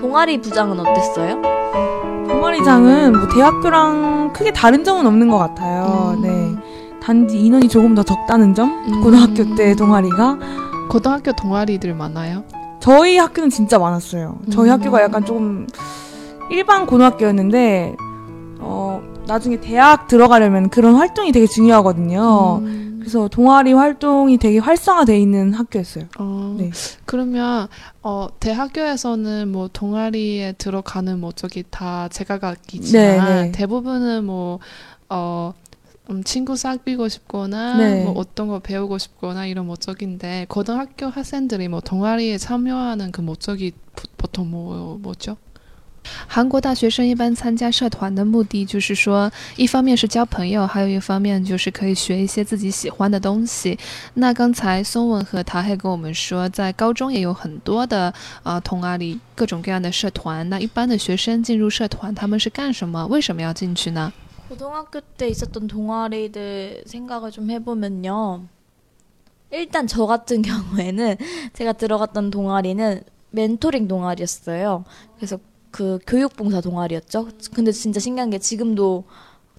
동아리 부장은 어땠어요? 동아리장은 뭐 대학교랑 크게 다른 점은 없는 것 같아요. 음. 네. 단지 인원이 조금 더 적다는 점? 음. 고등학교 때 동아리가. 고등학교 동아리들 많아요? 저희 학교는 진짜 많았어요. 저희 음. 학교가 약간 조금 일반 고등학교였는데, 어, 나중에 대학 들어가려면 그런 활동이 되게 중요하거든요. 음. 그래서 동아리 활동이 되게 활성화돼 있는 학교였어요. 어, 네. 그러면 어, 대학교에서는 뭐 동아리에 들어가는 목적이 다 제각각이지만 네, 네. 대부분은 뭐 어, 음, 친구 사귀고 싶거나 네. 뭐 어떤 거 배우고 싶거나 이런 목적인데 고등학교 학생들이 뭐 동아리에 참여하는 그 목적이 보- 보통 뭐 뭐죠? 韩国大学生一般参加社团的目的就是说，一方面是交朋友，还有一方面就是可以学一些自己喜欢的东西。那刚才松文和陶黑跟我们说，在高中也有很多的呃同阿里各种各样的社团。那一般的学生进入社团，他们是干什么？为什么要进去呢？ 고등학교 때 있었던 동아리들 생각을 좀 해보면요. 일단 저 같은 경우에는 제가 들어갔던 동아리는 멘토링 동아리였어요. 그래서 그 교육봉사 동아리였죠. 근데 진짜 신기한 게 지금도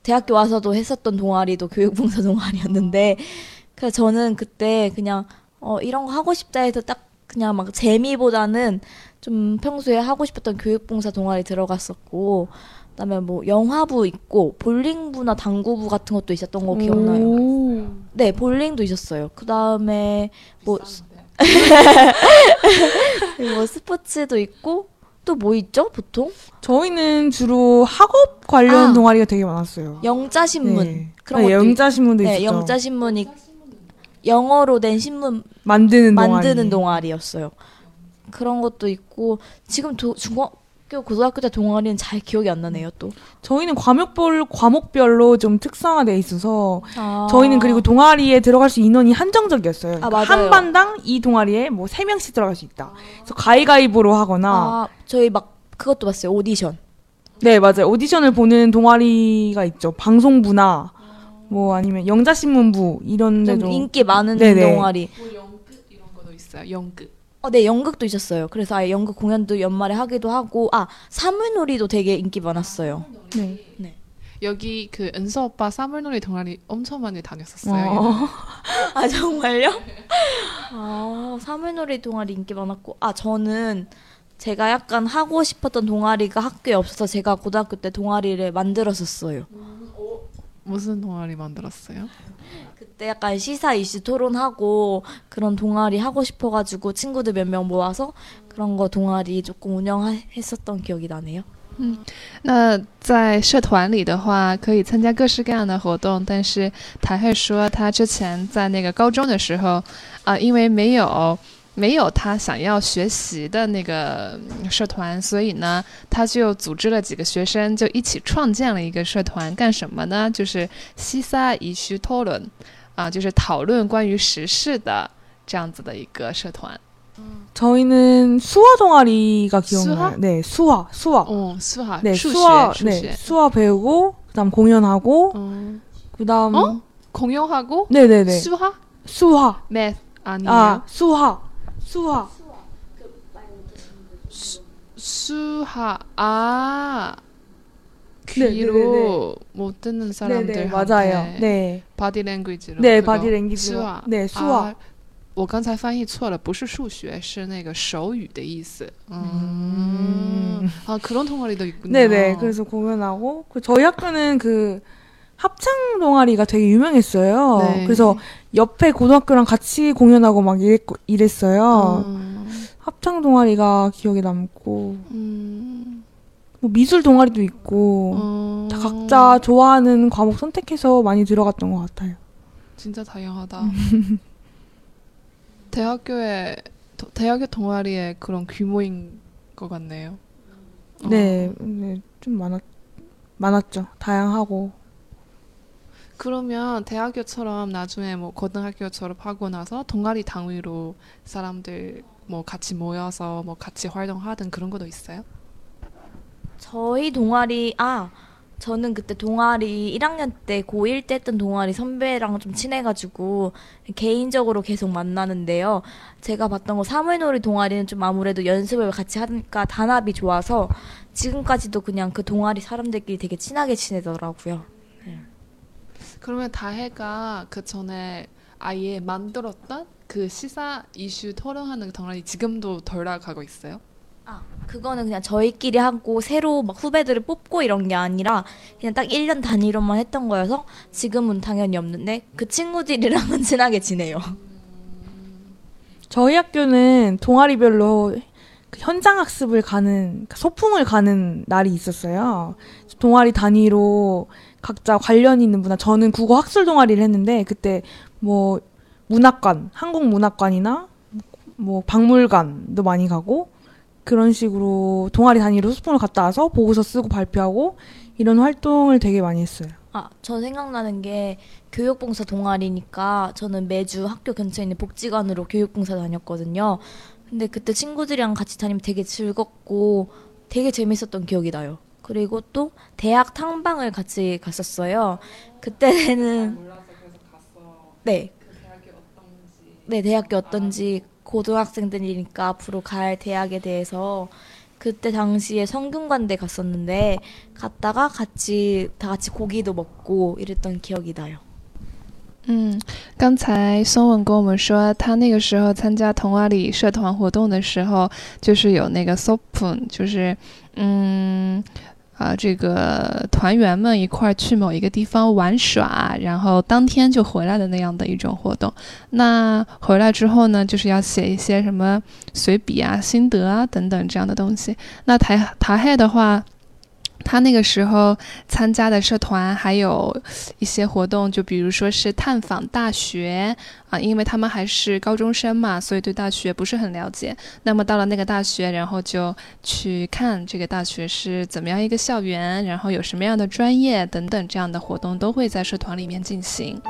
대학교 와서도 했었던 동아리도 교육봉사 동아리였는데 그래서 저는 그때 그냥 어 이런 거 하고 싶다 해서 딱 그냥 막 재미보다는 좀 평소에 하고 싶었던 교육봉사 동아리 들어갔었고 그다음에 뭐 영화부 있고 볼링부나 당구부 같은 것도 있었던 거 기억나요. 오. 네, 볼링도 있었어요. 그다음에 뭐, 스- 뭐 스포츠도 있고 또 뭐 있죠? 보통 저희는 주로 학업 관련 아. 동아리가 되게 많았어요. 영자 신문 네. 그런 네, 것도 영자 신문도 있, 있었죠. 네, 영자 신문이 영어로 된 신문 만드는 동아리. 만드는 동아리였어요. 그런 것도 있고 지금 도, 중 학교 고등학교 때 동아리는 잘 기억이 안 나네요. 또 저희는 과목별 과목별로 좀 특성화돼 있어서 아. 저희는 그리고 동아리에 들어갈 수 인원이 한정적이었어요. 아, 맞아요. 한 반당 이 동아리에 뭐 세 명씩 들어갈 수 있다. 그래서 가위가위보로 하거나 아 저희 막 그것도 봤어요. 오디션. 네 맞아요 오디션을 보는 동아리가 있죠. 방송부나 뭐 아니면 영자신문부 이런 좀 데도 인기 많은 네네. 동아리. 뭐 연극 이런 것도 있어요. 연극. 어, 네, 연극도 있었어요. 그래서 아예 연극 공연도 연말에 하기도 하고, 아, 사물놀이도 되게 인기 많았어요. 네. 여기 그 은서 오빠 사물놀이 동아리 엄청 많이 다녔었어요. 어. 아, 정말요? 아, 사물놀이 동아리 인기 많았고, 아, 저는 제가 약간 하고 싶었던 동아리가 학교에 없어서 제가 고등학교 때 동아리를 만들었었어요. 무슨 동아리 만들었어요? 그때 약간 시사 이슈 토론하고 그런 동아리 하고 싶어가지고 친구들 몇 명 모아서 그런 거 동아리 조금 운영했었던 기억이 나네요. 那在社团里的话，可以参加各式各样的活动，但是台黑说他之前在那个高中的时候，啊、因为没有 没有他想要学习的那个嗯社团，所以呢，他就组织了几个学生，就一起创建了一个社团，干什么呢？就是西萨以须讨论，啊，就是讨论关于时事的这样子的一个社团。 저희는 수화 동아리가 기억나요. 수화? 네 수화 수화. 어, 수학, 네 수시, 수화 수시. 네 수화 배우고 그다음 공연하고 어, 그다음 어? 공연하고 네네네 수학, 수화 math 아니에요? 아 수화 수화 수학 아 네, 귀로 못 듣는 네네 사람들 맞아요. 네. 바디 랭귀지로 네, 그거. 바디 랭귀지로. 수학 네, 수학. 啊我刚才翻译错了，不是数学，是那个手语的意思。嗯，啊，그런동아리도있구나 네네 그래서 공연하고 그 저희 학교는 그 합창 동아리가 되게 유명했어요. 네. 그래서 옆에 고등학교랑 같이 공연하고 막 이랬, 이랬어요. 음, 합창 동아리가 기억에 남고 음, 뭐 미술 동아리도 있고 어, 다 각자 좋아하는 과목 선택해서 많이 들어갔던 것 같아요. 진짜 다양하다. 대학교에 도- 대학교 동아리에 그런 규모인 것 같네요. 어. 네, 네, 좀 많았 많았죠. 다양하고 그러면 대학교처럼 나중에 뭐 고등학교 졸업하고 나서 동아리 당위로 사람들 뭐 같이 모여서 뭐 같이 활동하든 그런 것도 있어요? 저희 동아리 아 저는 그때 동아리 1학년 때 고1 때 했던 동아리 선배랑 좀 친해가지고 개인적으로 계속 만나는데요. 제가 봤던 거 사물놀이 동아리는 좀 아무래도 연습을 같이 하니까 단합이 좋아서 지금까지도 그냥 그 동아리 사람들끼리 되게 친하게 지내더라고요. 그러면 다혜가 그 전에 아예 만들었던 그 시사 이슈 토론하는 동아리 지금도 돌아가고 있어요? 아, 그거는 그냥 저희끼리 하고 새로 막 후배들을 뽑고 이런 게 아니라 그냥 딱 1년 단위로만 했던 거여서 지금은 당연히 없는데 그 친구들이랑은 친하게 지내요. 저희 학교는 동아리별로 그 현장 학습을 가는 그 소풍을 가는 날이 있었어요. 동아리 단위로 각자 관련 있는 문화. 저는 국어 학술 동아리를 했는데 그때 뭐 문학관, 한국 문학관이나 뭐 박물관도 많이 가고 그런 식으로 동아리 단위로 소풍을 갔다 와서 보고서 쓰고 발표하고 이런 활동을 되게 많이 했어요. 아, 저 생각나는 게 교육봉사 동아리니까 저는 매주 학교 근처에 있는 복지관으로 교육봉사 다녔거든요. 근데 그때 친구들이랑 같이 다니면 되게 즐겁고 되게 재밌었던 기억이 나요. 그리고 또 대학 탐방을 같이 갔었어요. 그때는 네. 네, 대학교 어떤지 고등학생들이니까 앞으로 갈 대학에 대해서 그때 당시에 성균관대 갔었는데 갔다가 같이 다 같이 고기도 먹고 이랬던 기억이 나요. 嗯，刚才松文跟我们说，他那个时候参加童话里社团活动的时候，就是有那个 sopun，就是嗯啊，这个团员们一块儿去某一个地方玩耍，然后当天就回来的那样的一种活动。那回来之后呢，就是要写一些什么随笔啊、心得啊等等这样的东西。那台台海的话。他那个时候参加的社团还有一些活动，就比如说是探访大学啊，因为他们还是高中生嘛，所以对大学不是很了解。那么到了那个大学，然后就去看这个大学是怎么样一个校园，然后有什么样的专业等等这样的活动都会在社团里面进行。